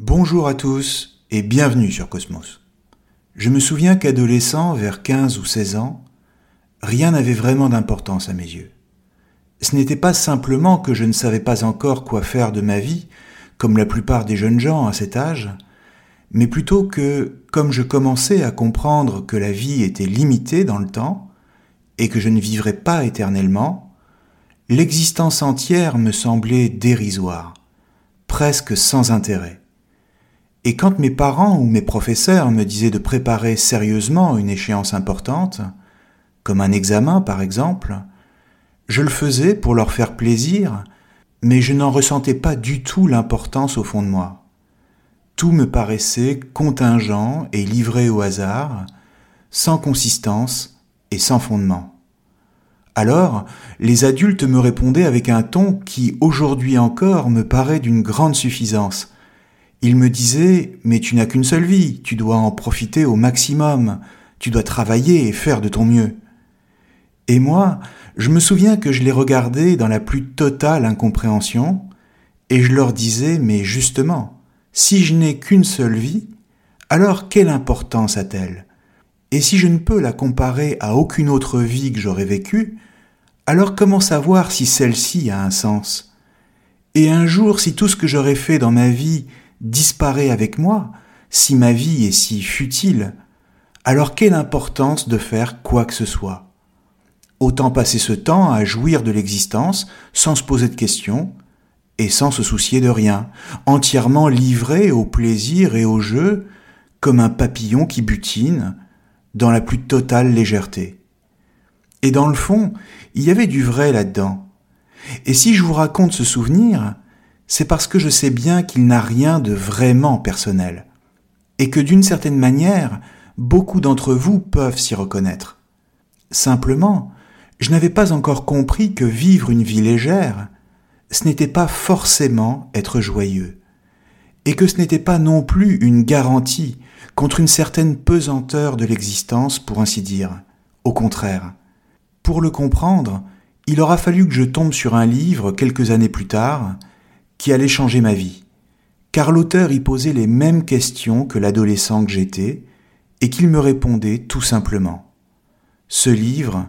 Bonjour à tous et bienvenue sur Cosmos. Je me souviens qu'adolescent, vers 15 ou 16 ans, rien n'avait vraiment d'importance à mes yeux. Ce n'était pas simplement que je ne savais pas encore quoi faire de ma vie, comme la plupart des jeunes gens à cet âge, mais plutôt que, comme je commençais à comprendre que la vie était limitée dans le temps, et que je ne vivrais pas éternellement, l'existence entière me semblait dérisoire, presque sans intérêt. Et quand mes parents ou mes professeurs me disaient de préparer sérieusement une échéance importante, comme un examen par exemple, je le faisais pour leur faire plaisir, mais je n'en ressentais pas du tout l'importance au fond de moi. Tout me paraissait contingent et livré au hasard, sans consistance et sans fondement. Alors, les adultes me répondaient avec un ton qui aujourd'hui encore me paraît d'une grande suffisance, il me disait Mais tu n'as qu'une seule vie, tu dois en profiter au maximum, tu dois travailler et faire de ton mieux. Et moi, je me souviens que je les regardais dans la plus totale incompréhension, et je leur disais Mais justement, si je n'ai qu'une seule vie, alors quelle importance a-t-elle? Et si je ne peux la comparer à aucune autre vie que j'aurais vécue, alors comment savoir si celle-ci a un sens? Et un jour, si tout ce que j'aurais fait dans ma vie disparaît avec moi, si ma vie est si futile, alors quelle importance de faire quoi que ce soit? Autant passer ce temps à jouir de l'existence sans se poser de questions et sans se soucier de rien, entièrement livré au plaisir et au jeu, comme un papillon qui butine, dans la plus totale légèreté. Et dans le fond, il y avait du vrai là-dedans. Et si je vous raconte ce souvenir, c'est parce que je sais bien qu'il n'a rien de vraiment personnel, et que d'une certaine manière, beaucoup d'entre vous peuvent s'y reconnaître. Simplement, je n'avais pas encore compris que vivre une vie légère, ce n'était pas forcément être joyeux, et que ce n'était pas non plus une garantie contre une certaine pesanteur de l'existence, pour ainsi dire. Au contraire. Pour le comprendre, il aura fallu que je tombe sur un livre quelques années plus tard, qui allait changer ma vie, car l'auteur y posait les mêmes questions que l'adolescent que j'étais, et qu'il me répondait tout simplement. Ce livre,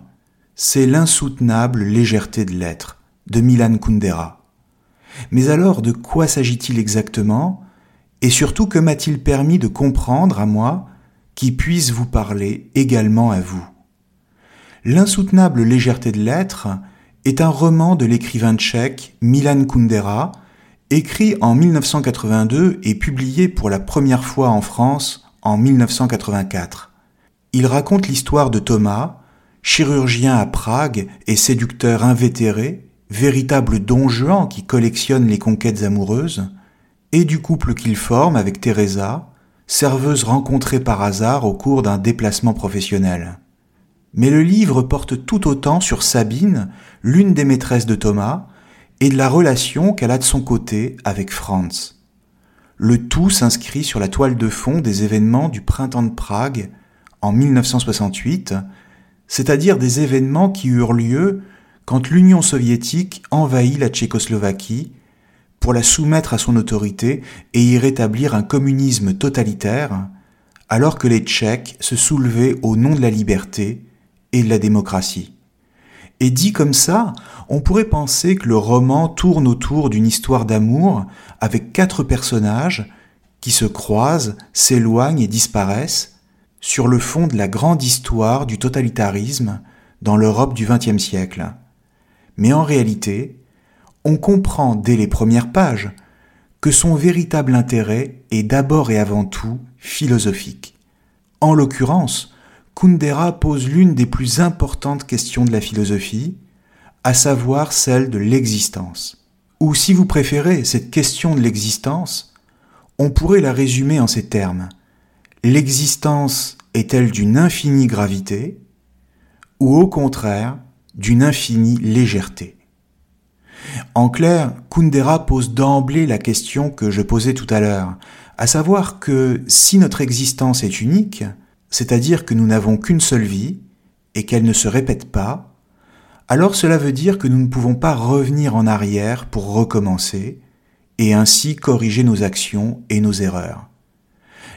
c'est L'insoutenable légèreté de l'être, de Milan Kundera. Mais alors, de quoi s'agit-il exactement, et surtout que m'a-t-il permis de comprendre à moi qui puisse vous parler également à vous? L'insoutenable légèreté de l'être est un roman de l'écrivain tchèque Milan Kundera, écrit en 1982 et publié pour la première fois en France en 1984. Il raconte l'histoire de Thomas, chirurgien à Prague et séducteur invétéré, véritable don Juan qui collectionne les conquêtes amoureuses, et du couple qu'il forme avec Teresa, serveuse rencontrée par hasard au cours d'un déplacement professionnel. Mais le livre porte tout autant sur Sabine, l'une des maîtresses de Thomas, et de la relation qu'elle a de son côté avec Franz. Le tout s'inscrit sur la toile de fond des événements du printemps de Prague en 1968, c'est-à-dire des événements qui eurent lieu quand l'Union soviétique envahit la Tchécoslovaquie pour la soumettre à son autorité et y rétablir un communisme totalitaire, alors que les Tchèques se soulevaient au nom de la liberté et de la démocratie. Et dit comme ça, on pourrait penser que le roman tourne autour d'une histoire d'amour avec quatre personnages qui se croisent, s'éloignent et disparaissent sur le fond de la grande histoire du totalitarisme dans l'Europe du XXe siècle. Mais en réalité, on comprend dès les premières pages que son véritable intérêt est d'abord et avant tout philosophique. En l'occurrence, Kundera pose l'une des plus importantes questions de la philosophie, à savoir celle de l'existence. Ou si vous préférez cette question de l'existence, on pourrait la résumer en ces termes. L'existence est-elle d'une infinie gravité ou au contraire d'une infinie légèreté? En clair, Kundera pose d'emblée la question que je posais tout à l'heure, à savoir que si notre existence est unique, c'est-à-dire que nous n'avons qu'une seule vie et qu'elle ne se répète pas, alors cela veut dire que nous ne pouvons pas revenir en arrière pour recommencer et ainsi corriger nos actions et nos erreurs.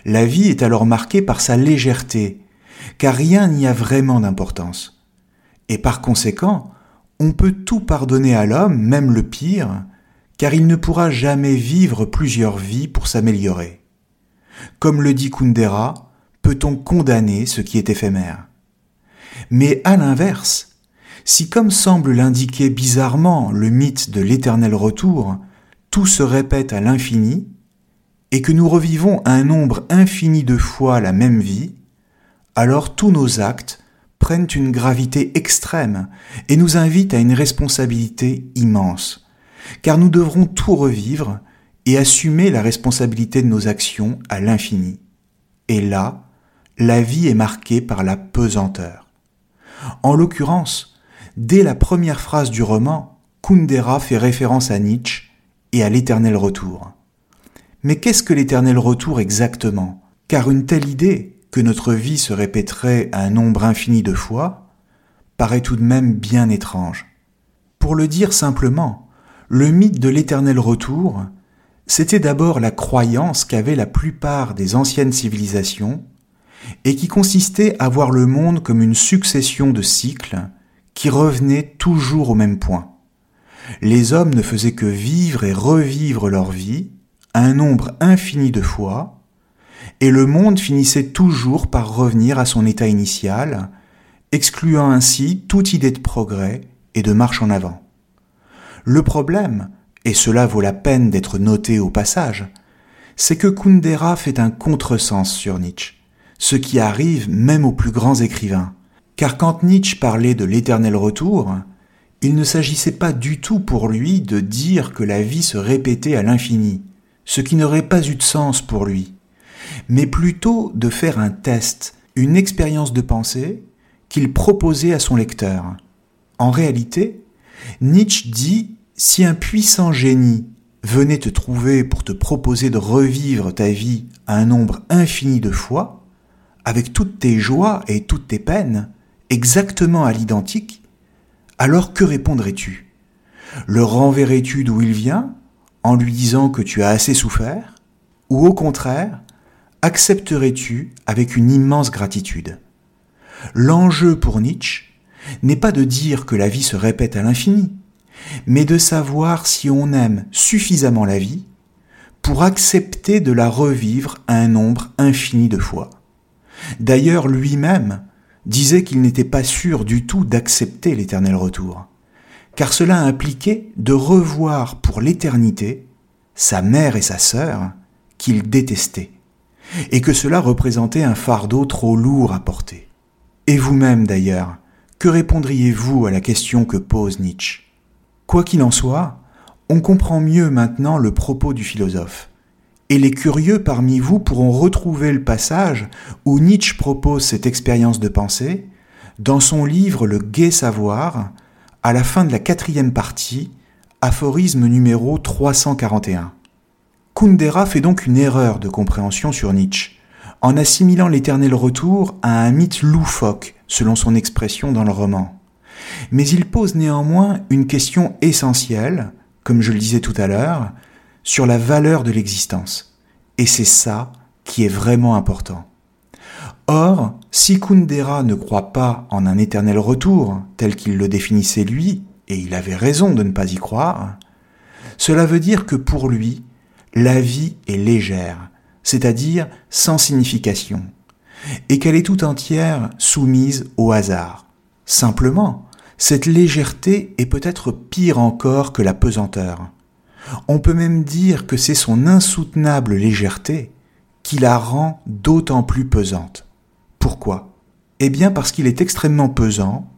La vie est alors marquée par sa légèreté, car rien n'y a vraiment d'importance. Et par conséquent, on peut tout pardonner à l'homme, même le pire, car il ne pourra jamais vivre plusieurs vies pour s'améliorer. Comme le dit Kundera, peut-on condamner ce qui est éphémère? Mais à l'inverse, si comme semble l'indiquer bizarrement le mythe de l'éternel retour, tout se répète à l'infini, et que nous revivons un nombre infini de fois la même vie, alors tous nos actes prennent une gravité extrême et nous invitent à une responsabilité immense, car nous devrons tout revivre et assumer la responsabilité de nos actions à l'infini. Et là, la vie est marquée par la pesanteur. En l'occurrence, dès la première phrase du roman, Kundera fait référence à Nietzsche et à l'éternel retour. Mais qu'est-ce que l'éternel retour exactement? Car une telle idée, que notre vie se répéterait un nombre infini de fois, paraît tout de même bien étrange. Pour le dire simplement, le mythe de l'éternel retour, c'était d'abord la croyance qu'avaient la plupart des anciennes civilisations et qui consistait à voir le monde comme une succession de cycles qui revenaient toujours au même point. Les hommes ne faisaient que vivre et revivre leur vie un nombre infini de fois, et le monde finissait toujours par revenir à son état initial, excluant ainsi toute idée de progrès et de marche en avant. Le problème, et cela vaut la peine d'être noté au passage, c'est que Kundera fait un contresens sur Nietzsche ce qui arrive même aux plus grands écrivains. Car quand Nietzsche parlait de l'éternel retour, il ne s'agissait pas du tout pour lui de dire que la vie se répétait à l'infini, ce qui n'aurait pas eu de sens pour lui, mais plutôt de faire un test, une expérience de pensée qu'il proposait à son lecteur. En réalité, Nietzsche dit si un puissant génie venait te trouver pour te proposer de revivre ta vie à un nombre infini de fois, avec toutes tes joies et toutes tes peines, exactement à l'identique, alors que répondrais-tu? Le renverrais-tu d'où il vient, en lui disant que tu as assez souffert Ou au contraire, accepterais-tu avec une immense gratitude? L'enjeu pour Nietzsche n'est pas de dire que la vie se répète à l'infini, mais de savoir si on aime suffisamment la vie pour accepter de la revivre un nombre infini de fois. D'ailleurs, lui-même disait qu'il n'était pas sûr du tout d'accepter l'éternel retour, car cela impliquait de revoir pour l'éternité sa mère et sa sœur qu'il détestait, et que cela représentait un fardeau trop lourd à porter. Et vous-même d'ailleurs, que répondriez-vous à la question que pose Nietzsche? Quoi qu'il en soit, on comprend mieux maintenant le propos du philosophe et les curieux parmi vous pourront retrouver le passage où Nietzsche propose cette expérience de pensée dans son livre Le gai savoir, à la fin de la quatrième partie, aphorisme numéro 341. Kundera fait donc une erreur de compréhension sur Nietzsche, en assimilant l'éternel retour à un mythe loufoque, selon son expression dans le roman. Mais il pose néanmoins une question essentielle, comme je le disais tout à l'heure, sur la valeur de l'existence. Et c'est ça qui est vraiment important. Or, Si Kundera ne croit pas en un éternel retour, tel qu'il le définissait lui, et il avait raison de ne pas y croire, cela veut dire que pour lui, la vie est légère, c'est-à-dire sans signification, et qu'elle est tout entière soumise au hasard. Simplement, cette légèreté est peut-être pire encore que la pesanteur. On peut même dire que c'est son insoutenable légèreté qui la rend d'autant plus pesante. Pourquoi? Eh bien parce qu'il est extrêmement pesant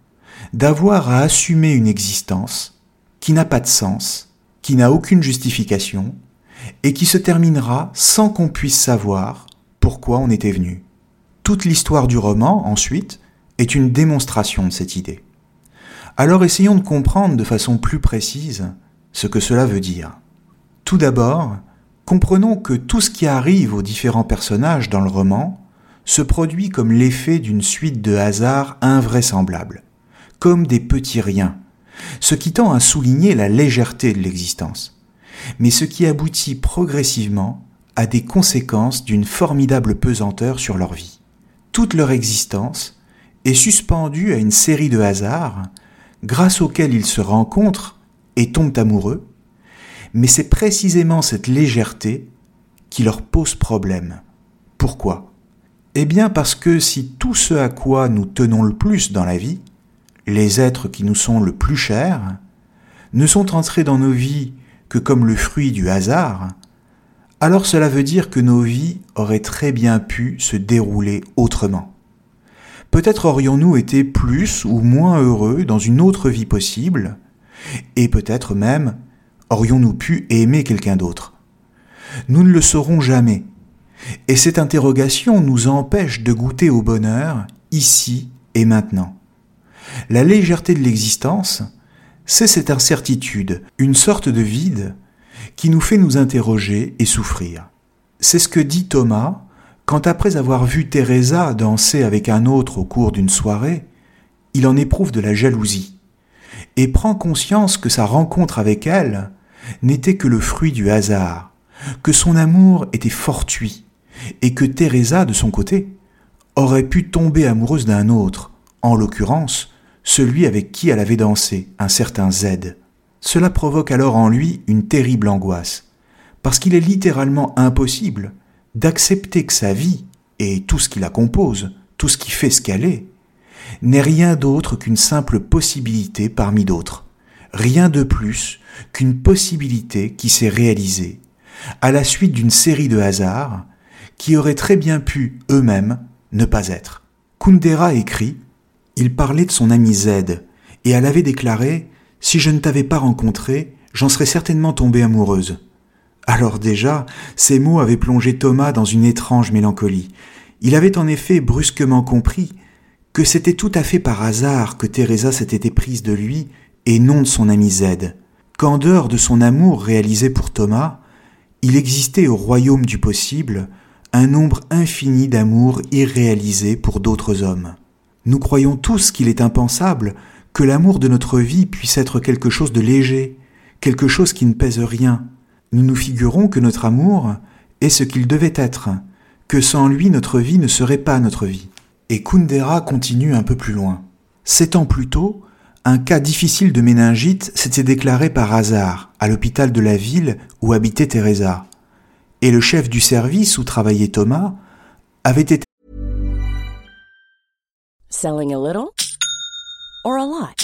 d'avoir à assumer une existence qui n'a pas de sens, qui n'a aucune justification, et qui se terminera sans qu'on puisse savoir pourquoi on était venu. Toute l'histoire du roman, ensuite, est une démonstration de cette idée. Alors essayons de comprendre de façon plus précise ce que cela veut dire. Tout d'abord, comprenons que tout ce qui arrive aux différents personnages dans le roman se produit comme l'effet d'une suite de hasards invraisemblables, comme des petits riens, ce qui tend à souligner la légèreté de l'existence, mais ce qui aboutit progressivement à des conséquences d'une formidable pesanteur sur leur vie. Toute leur existence est suspendue à une série de hasards grâce auxquels ils se rencontrent et tombent amoureux, mais c'est précisément cette légèreté qui leur pose problème. Pourquoi? Eh bien parce que si tout ce à quoi nous tenons le plus dans la vie, les êtres qui nous sont le plus chers, ne sont entrés dans nos vies que comme le fruit du hasard, alors cela veut dire que nos vies auraient très bien pu se dérouler autrement. Peut-être aurions-nous été plus ou moins heureux dans une autre vie possible, et peut-être même aurions-nous pu aimer quelqu'un d'autre? Nous ne le saurons jamais, et cette interrogation nous empêche de goûter au bonheur ici et maintenant. La légèreté de l'existence, c'est cette incertitude, une sorte de vide qui nous fait nous interroger et souffrir. C'est ce que dit Thomas quand après avoir vu Teresa danser avec un autre au cours d'une soirée, il en éprouve de la jalousie et prend conscience que sa rencontre avec elle n'était que le fruit du hasard, que son amour était fortuit et que Teresa, de son côté, aurait pu tomber amoureuse d'un autre, en l'occurrence celui avec qui elle avait dansé, un certain Z. Cela provoque alors en lui une terrible angoisse, parce qu'il est littéralement impossible d'accepter que sa vie et tout ce qui la compose, tout ce qui fait ce qu'elle est, n'est rien d'autre qu'une simple possibilité parmi d'autres, rien de plus qu'une possibilité qui s'est réalisée à la suite d'une série de hasards qui auraient très bien pu eux-mêmes ne pas être. Kundera écrit Il parlait de son ami Z, et elle avait déclaré Si je ne t'avais pas rencontré, j'en serais certainement tombée amoureuse. Alors déjà, ces mots avaient plongé Thomas dans une étrange mélancolie. Il avait en effet brusquement compris que c'était tout à fait par hasard que Teresa s'était éprise de lui et non de son ami Z, qu'en dehors de son amour réalisé pour Thomas, il existait au royaume du possible un nombre infini d'amours irréalisés pour d'autres hommes. Nous croyons tous qu'il est impensable que l'amour de notre vie puisse être quelque chose de léger, quelque chose qui ne pèse rien, nous nous figurons que notre amour est ce qu'il devait être, que sans lui notre vie ne serait pas notre vie. Et Kundera continue un peu plus loin. Sept ans plus tôt, un cas difficile de méningite s'était déclaré par hasard à l'hôpital de la ville où habitait Teresa. Et le chef du service où travaillait Thomas avait été Selling a little or a lot?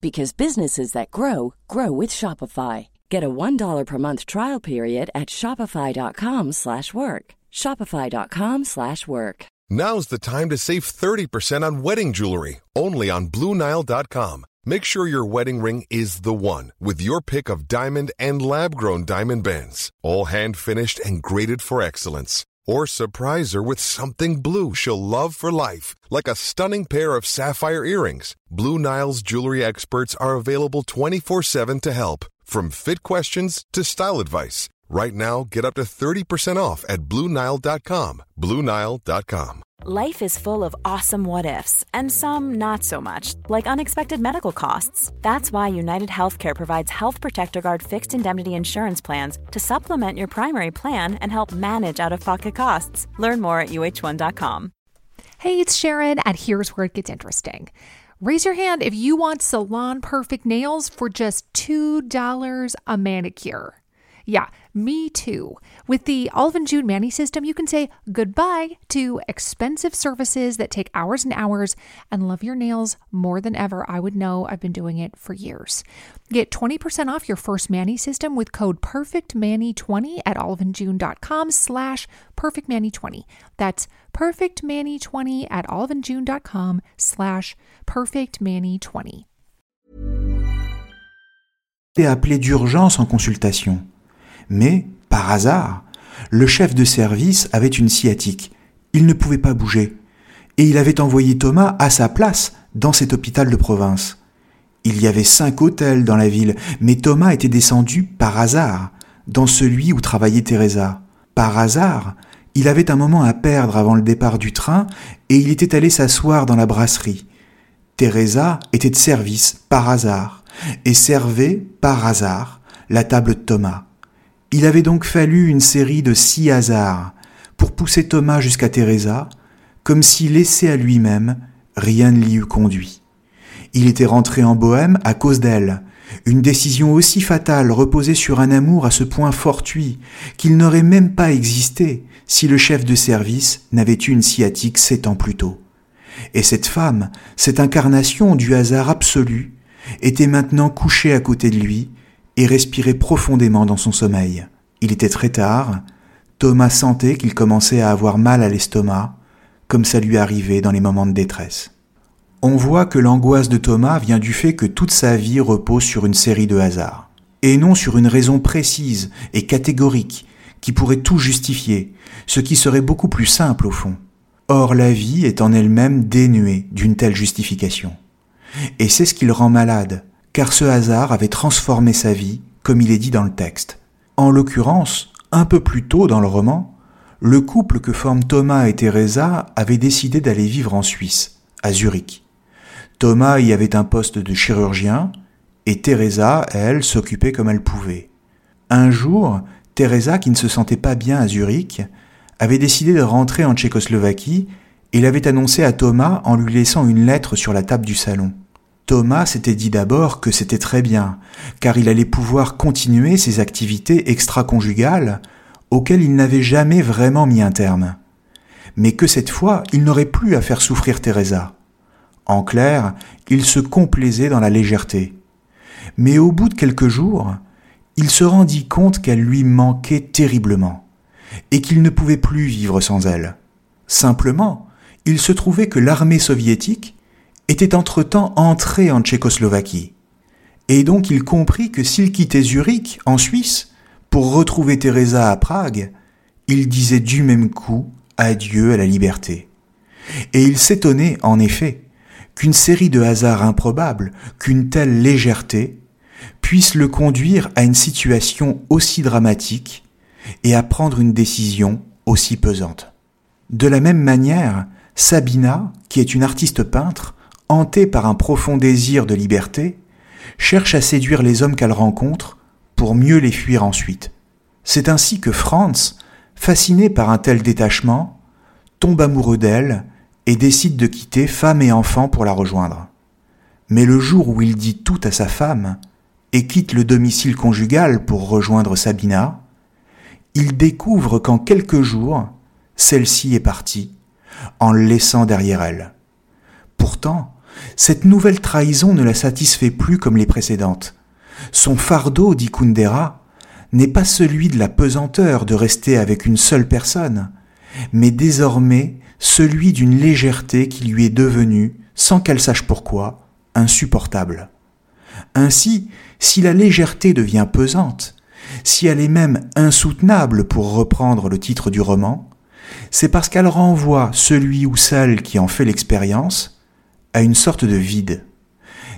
because businesses that grow grow with Shopify. Get a $1 per month trial period at shopify.com/work. shopify.com/work. Now's the time to save 30% on wedding jewelry, only on bluenile.com. Make sure your wedding ring is the one with your pick of diamond and lab-grown diamond bands, all hand-finished and graded for excellence. Or surprise her with something blue she'll love for life, like a stunning pair of sapphire earrings. Blue Nile's jewelry experts are available 24 7 to help, from fit questions to style advice. Right now, get up to 30% off at BlueNile.com. BlueNile.com. Life is full of awesome what ifs, and some not so much, like unexpected medical costs. That's why United Healthcare provides Health Protector Guard fixed indemnity insurance plans to supplement your primary plan and help manage out of pocket costs. Learn more at uh1.com. Hey, it's Sharon, and here's where it gets interesting. Raise your hand if you want salon perfect nails for just $2 a manicure. Yeah, me too. With the and June Mani system, you can say goodbye to expensive services that take hours and hours and love your nails more than ever. I would know I've been doing it for years. Get 20% off your first Manny system with code PERFECTMANI20 at oliveandjune.com slash PERFECTMANI20. That's PERFECTMANI20 at oliveandjune.com slash PERFECTMANI20. Et d'urgence en consultation. Mais, par hasard, le chef de service avait une sciatique. Il ne pouvait pas bouger. Et il avait envoyé Thomas à sa place dans cet hôpital de province. Il y avait cinq hôtels dans la ville, mais Thomas était descendu par hasard dans celui où travaillait Teresa. Par hasard, il avait un moment à perdre avant le départ du train et il était allé s'asseoir dans la brasserie. Teresa était de service par hasard et servait par hasard la table de Thomas. Il avait donc fallu une série de six hasards pour pousser Thomas jusqu'à Teresa, comme si laissé à lui-même, rien ne l'y eût conduit. Il était rentré en Bohême à cause d'elle, une décision aussi fatale reposait sur un amour à ce point fortuit qu'il n'aurait même pas existé si le chef de service n'avait eu une sciatique sept ans plus tôt. Et cette femme, cette incarnation du hasard absolu, était maintenant couchée à côté de lui et respirait profondément dans son sommeil. Il était très tard, Thomas sentait qu'il commençait à avoir mal à l'estomac, comme ça lui arrivait dans les moments de détresse. On voit que l'angoisse de Thomas vient du fait que toute sa vie repose sur une série de hasards, et non sur une raison précise et catégorique qui pourrait tout justifier, ce qui serait beaucoup plus simple au fond. Or la vie est en elle-même dénuée d'une telle justification. Et c'est ce qui le rend malade, car ce hasard avait transformé sa vie, comme il est dit dans le texte. En l'occurrence, un peu plus tôt dans le roman, le couple que forment Thomas et Teresa avait décidé d'aller vivre en Suisse, à Zurich. Thomas y avait un poste de chirurgien, et Teresa, elle, s'occupait comme elle pouvait. Un jour, Teresa, qui ne se sentait pas bien à Zurich, avait décidé de rentrer en Tchécoslovaquie et l'avait annoncé à Thomas en lui laissant une lettre sur la table du salon. Thomas s'était dit d'abord que c'était très bien, car il allait pouvoir continuer ses activités extra-conjugales auxquelles il n'avait jamais vraiment mis un terme. Mais que cette fois, il n'aurait plus à faire souffrir Teresa. En clair, il se complaisait dans la légèreté. Mais au bout de quelques jours, il se rendit compte qu'elle lui manquait terriblement, et qu'il ne pouvait plus vivre sans elle. Simplement, il se trouvait que l'armée soviétique était entre-temps entré en Tchécoslovaquie. Et donc il comprit que s'il quittait Zurich, en Suisse, pour retrouver Teresa à Prague, il disait du même coup adieu à la liberté. Et il s'étonnait, en effet, qu'une série de hasards improbables, qu'une telle légèreté, puisse le conduire à une situation aussi dramatique et à prendre une décision aussi pesante. De la même manière, Sabina, qui est une artiste peintre, hantée par un profond désir de liberté, cherche à séduire les hommes qu'elle rencontre pour mieux les fuir ensuite. C'est ainsi que Franz, fasciné par un tel détachement, tombe amoureux d'elle et décide de quitter femme et enfant pour la rejoindre. Mais le jour où il dit tout à sa femme et quitte le domicile conjugal pour rejoindre Sabina, il découvre qu'en quelques jours, celle-ci est partie, en le laissant derrière elle. Pourtant, cette nouvelle trahison ne la satisfait plus comme les précédentes. Son fardeau, dit Kundera, n'est pas celui de la pesanteur de rester avec une seule personne, mais désormais celui d'une légèreté qui lui est devenue, sans qu'elle sache pourquoi, insupportable. Ainsi, si la légèreté devient pesante, si elle est même insoutenable pour reprendre le titre du roman, c'est parce qu'elle renvoie celui ou celle qui en fait l'expérience à une sorte de vide.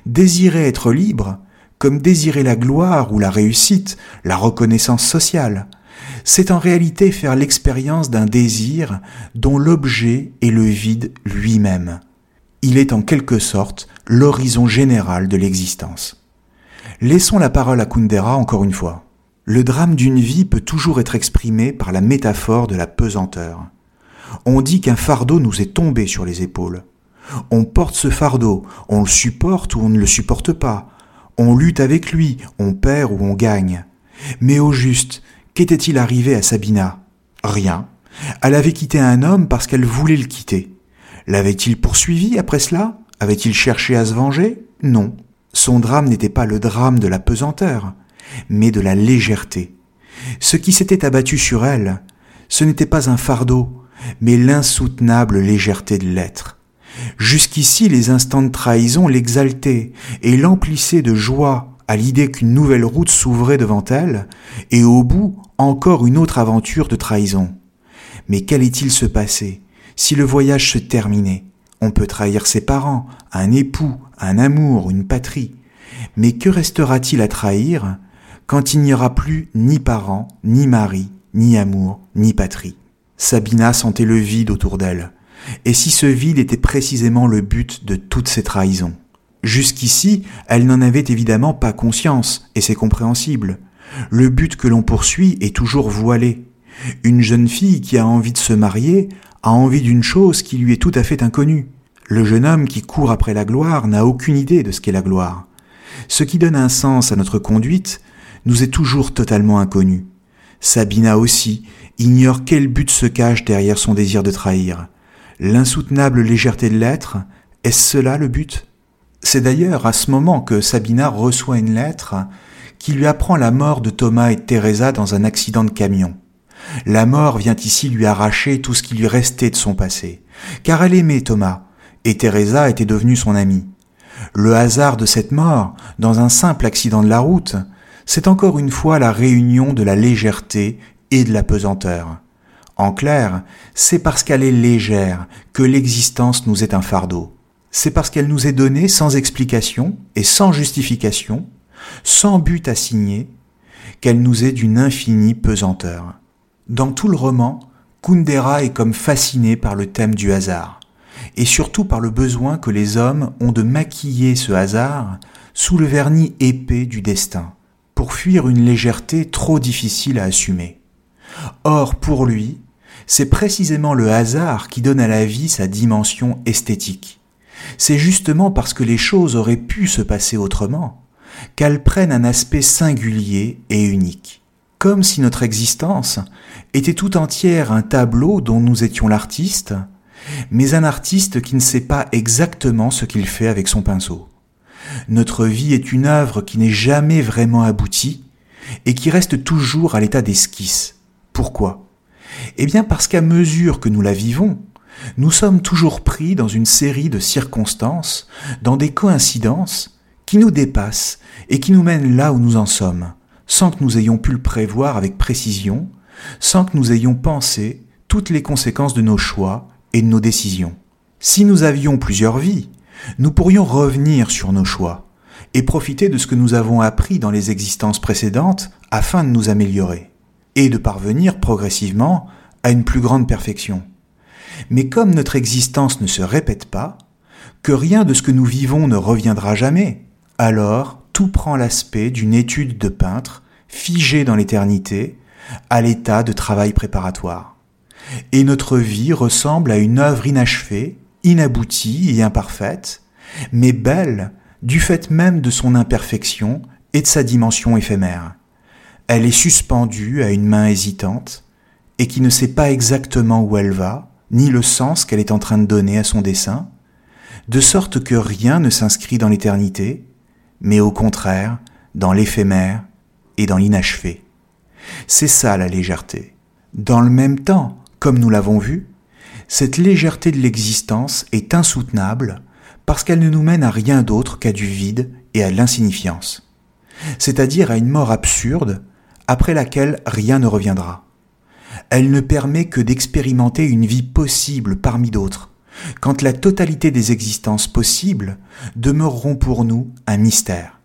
Désirer être libre, comme désirer la gloire ou la réussite, la reconnaissance sociale, c'est en réalité faire l'expérience d'un désir dont l'objet est le vide lui-même. Il est en quelque sorte l'horizon général de l'existence. Laissons la parole à Kundera encore une fois. Le drame d'une vie peut toujours être exprimé par la métaphore de la pesanteur. On dit qu'un fardeau nous est tombé sur les épaules. On porte ce fardeau, on le supporte ou on ne le supporte pas. On lutte avec lui, on perd ou on gagne. Mais au juste, qu'était-il arrivé à Sabina? Rien. Elle avait quitté un homme parce qu'elle voulait le quitter. L'avait-il poursuivi après cela? Avait-il cherché à se venger? Non. Son drame n'était pas le drame de la pesanteur, mais de la légèreté. Ce qui s'était abattu sur elle, ce n'était pas un fardeau, mais l'insoutenable légèreté de l'être. Jusqu'ici les instants de trahison l'exaltaient et l'emplissaient de joie à l'idée qu'une nouvelle route s'ouvrait devant elle, et au bout encore une autre aventure de trahison. Mais qu'allait-il se passer si le voyage se terminait? On peut trahir ses parents, un époux, un amour, une patrie. Mais que restera-t-il à trahir quand il n'y aura plus ni parents, ni mari, ni amour, ni patrie? Sabina sentait le vide autour d'elle. Et si ce vide était précisément le but de toutes ces trahisons? Jusqu'ici, elle n'en avait évidemment pas conscience, et c'est compréhensible. Le but que l'on poursuit est toujours voilé. Une jeune fille qui a envie de se marier a envie d'une chose qui lui est tout à fait inconnue. Le jeune homme qui court après la gloire n'a aucune idée de ce qu'est la gloire. Ce qui donne un sens à notre conduite nous est toujours totalement inconnu. Sabina aussi ignore quel but se cache derrière son désir de trahir. L'insoutenable légèreté de l'être, est-ce cela le but? C'est d'ailleurs à ce moment que Sabina reçoit une lettre qui lui apprend la mort de Thomas et de Teresa dans un accident de camion. La mort vient ici lui arracher tout ce qui lui restait de son passé, car elle aimait Thomas, et Teresa était devenue son amie. Le hasard de cette mort, dans un simple accident de la route, c'est encore une fois la réunion de la légèreté et de la pesanteur. En clair, c'est parce qu'elle est légère que l'existence nous est un fardeau. C'est parce qu'elle nous est donnée sans explication et sans justification, sans but assigné, qu'elle nous est d'une infinie pesanteur. Dans tout le roman, Kundera est comme fasciné par le thème du hasard, et surtout par le besoin que les hommes ont de maquiller ce hasard sous le vernis épais du destin, pour fuir une légèreté trop difficile à assumer. Or, pour lui, c'est précisément le hasard qui donne à la vie sa dimension esthétique. C'est justement parce que les choses auraient pu se passer autrement qu'elles prennent un aspect singulier et unique, comme si notre existence était tout entière un tableau dont nous étions l'artiste, mais un artiste qui ne sait pas exactement ce qu'il fait avec son pinceau. Notre vie est une œuvre qui n'est jamais vraiment aboutie et qui reste toujours à l'état d'esquisse. Pourquoi? Eh bien parce qu'à mesure que nous la vivons, nous sommes toujours pris dans une série de circonstances, dans des coïncidences qui nous dépassent et qui nous mènent là où nous en sommes, sans que nous ayons pu le prévoir avec précision, sans que nous ayons pensé toutes les conséquences de nos choix et de nos décisions. Si nous avions plusieurs vies, nous pourrions revenir sur nos choix et profiter de ce que nous avons appris dans les existences précédentes afin de nous améliorer et de parvenir progressivement à une plus grande perfection. Mais comme notre existence ne se répète pas, que rien de ce que nous vivons ne reviendra jamais, alors tout prend l'aspect d'une étude de peintre figée dans l'éternité, à l'état de travail préparatoire. Et notre vie ressemble à une œuvre inachevée, inaboutie et imparfaite, mais belle du fait même de son imperfection et de sa dimension éphémère. Elle est suspendue à une main hésitante, et qui ne sait pas exactement où elle va, ni le sens qu'elle est en train de donner à son dessin, de sorte que rien ne s'inscrit dans l'éternité, mais au contraire dans l'éphémère et dans l'inachevé. C'est ça la légèreté. Dans le même temps, comme nous l'avons vu, cette légèreté de l'existence est insoutenable parce qu'elle ne nous mène à rien d'autre qu'à du vide et à l'insignifiance, c'est-à-dire à une mort absurde après laquelle rien ne reviendra. Elle ne permet que d'expérimenter une vie possible parmi d'autres, quand la totalité des existences possibles demeureront pour nous un mystère.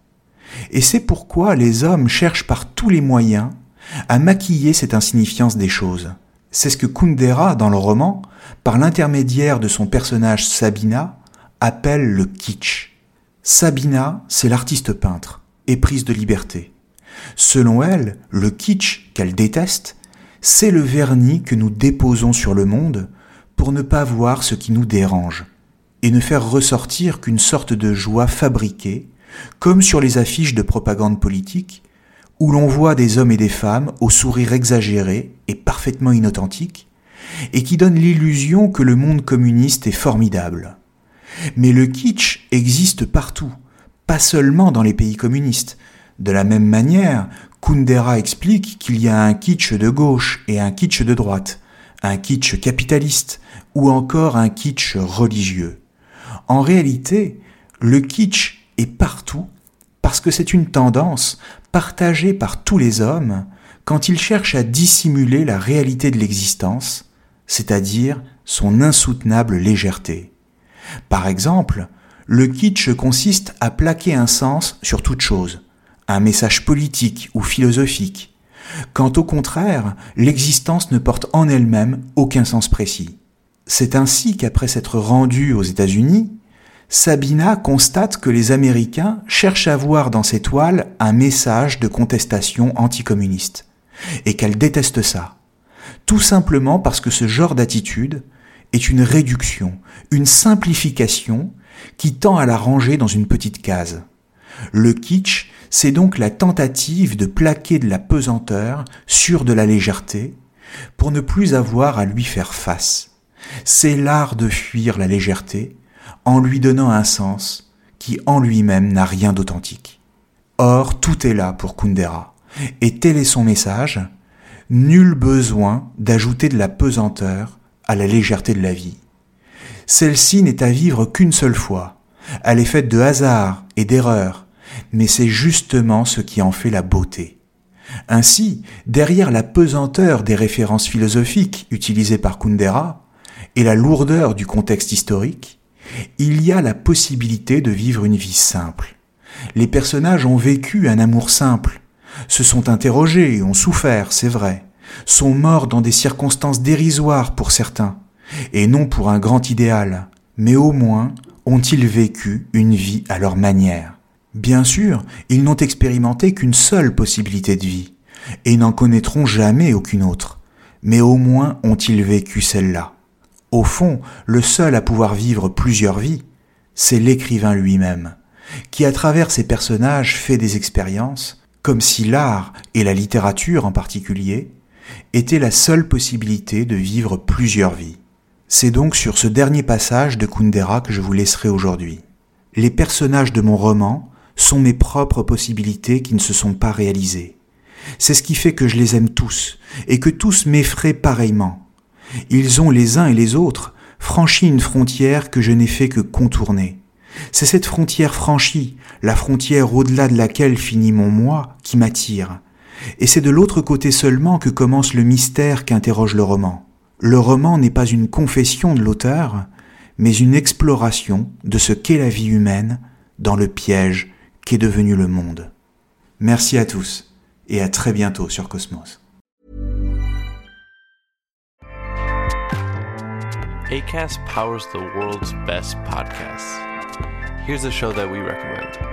Et c'est pourquoi les hommes cherchent par tous les moyens à maquiller cette insignifiance des choses. C'est ce que Kundera, dans le roman, par l'intermédiaire de son personnage Sabina, appelle le kitsch. Sabina, c'est l'artiste peintre, éprise de liberté. Selon elle, le kitsch qu'elle déteste, c'est le vernis que nous déposons sur le monde pour ne pas voir ce qui nous dérange et ne faire ressortir qu'une sorte de joie fabriquée, comme sur les affiches de propagande politique, où l'on voit des hommes et des femmes au sourire exagéré et parfaitement inauthentique, et qui donne l'illusion que le monde communiste est formidable. Mais le kitsch existe partout, pas seulement dans les pays communistes. De la même manière, Kundera explique qu'il y a un kitsch de gauche et un kitsch de droite, un kitsch capitaliste ou encore un kitsch religieux. En réalité, le kitsch est partout parce que c'est une tendance partagée par tous les hommes quand ils cherchent à dissimuler la réalité de l'existence, c'est-à-dire son insoutenable légèreté. Par exemple, le kitsch consiste à plaquer un sens sur toute chose, un message politique ou philosophique, quand au contraire, l'existence ne porte en elle-même aucun sens précis. C'est ainsi qu'après s'être rendue aux États-Unis, Sabina constate que les Américains cherchent à voir dans ces toiles un message de contestation anticommuniste, et qu'elle déteste ça, tout simplement parce que ce genre d'attitude est une réduction, une simplification qui tend à la ranger dans une petite case. Le kitsch, c'est donc la tentative de plaquer de la pesanteur sur de la légèreté pour ne plus avoir à lui faire face. C'est l'art de fuir la légèreté en lui donnant un sens qui en lui-même n'a rien d'authentique. Or, tout est là pour Kundera. Et tel est son message, nul besoin d'ajouter de la pesanteur à la légèreté de la vie. Celle-ci n'est à vivre qu'une seule fois. Elle est faite de hasard et d'erreurs, mais c'est justement ce qui en fait la beauté. Ainsi, derrière la pesanteur des références philosophiques utilisées par Kundera et la lourdeur du contexte historique, il y a la possibilité de vivre une vie simple. Les personnages ont vécu un amour simple, se sont interrogés, ont souffert, c'est vrai, sont morts dans des circonstances dérisoires pour certains, et non pour un grand idéal, mais au moins ont-ils vécu une vie à leur manière. Bien sûr, ils n'ont expérimenté qu'une seule possibilité de vie, et n'en connaîtront jamais aucune autre, mais au moins ont-ils vécu celle-là. Au fond, le seul à pouvoir vivre plusieurs vies, c'est l'écrivain lui-même, qui à travers ses personnages fait des expériences, comme si l'art, et la littérature en particulier, étaient la seule possibilité de vivre plusieurs vies. C'est donc sur ce dernier passage de Kundera que je vous laisserai aujourd'hui. Les personnages de mon roman sont mes propres possibilités qui ne se sont pas réalisées. C'est ce qui fait que je les aime tous, et que tous m'effraient pareillement. Ils ont les uns et les autres franchi une frontière que je n'ai fait que contourner. C'est cette frontière franchie, la frontière au-delà de laquelle finit mon moi, qui m'attire. Et c'est de l'autre côté seulement que commence le mystère qu'interroge le roman le roman n'est pas une confession de l'auteur, mais une exploration de ce qu'est la vie humaine dans le piège qu'est devenu le monde. Merci à tous et à très bientôt sur Cosmos. ACAST powers the world's best podcasts. Here's a show that we recommend.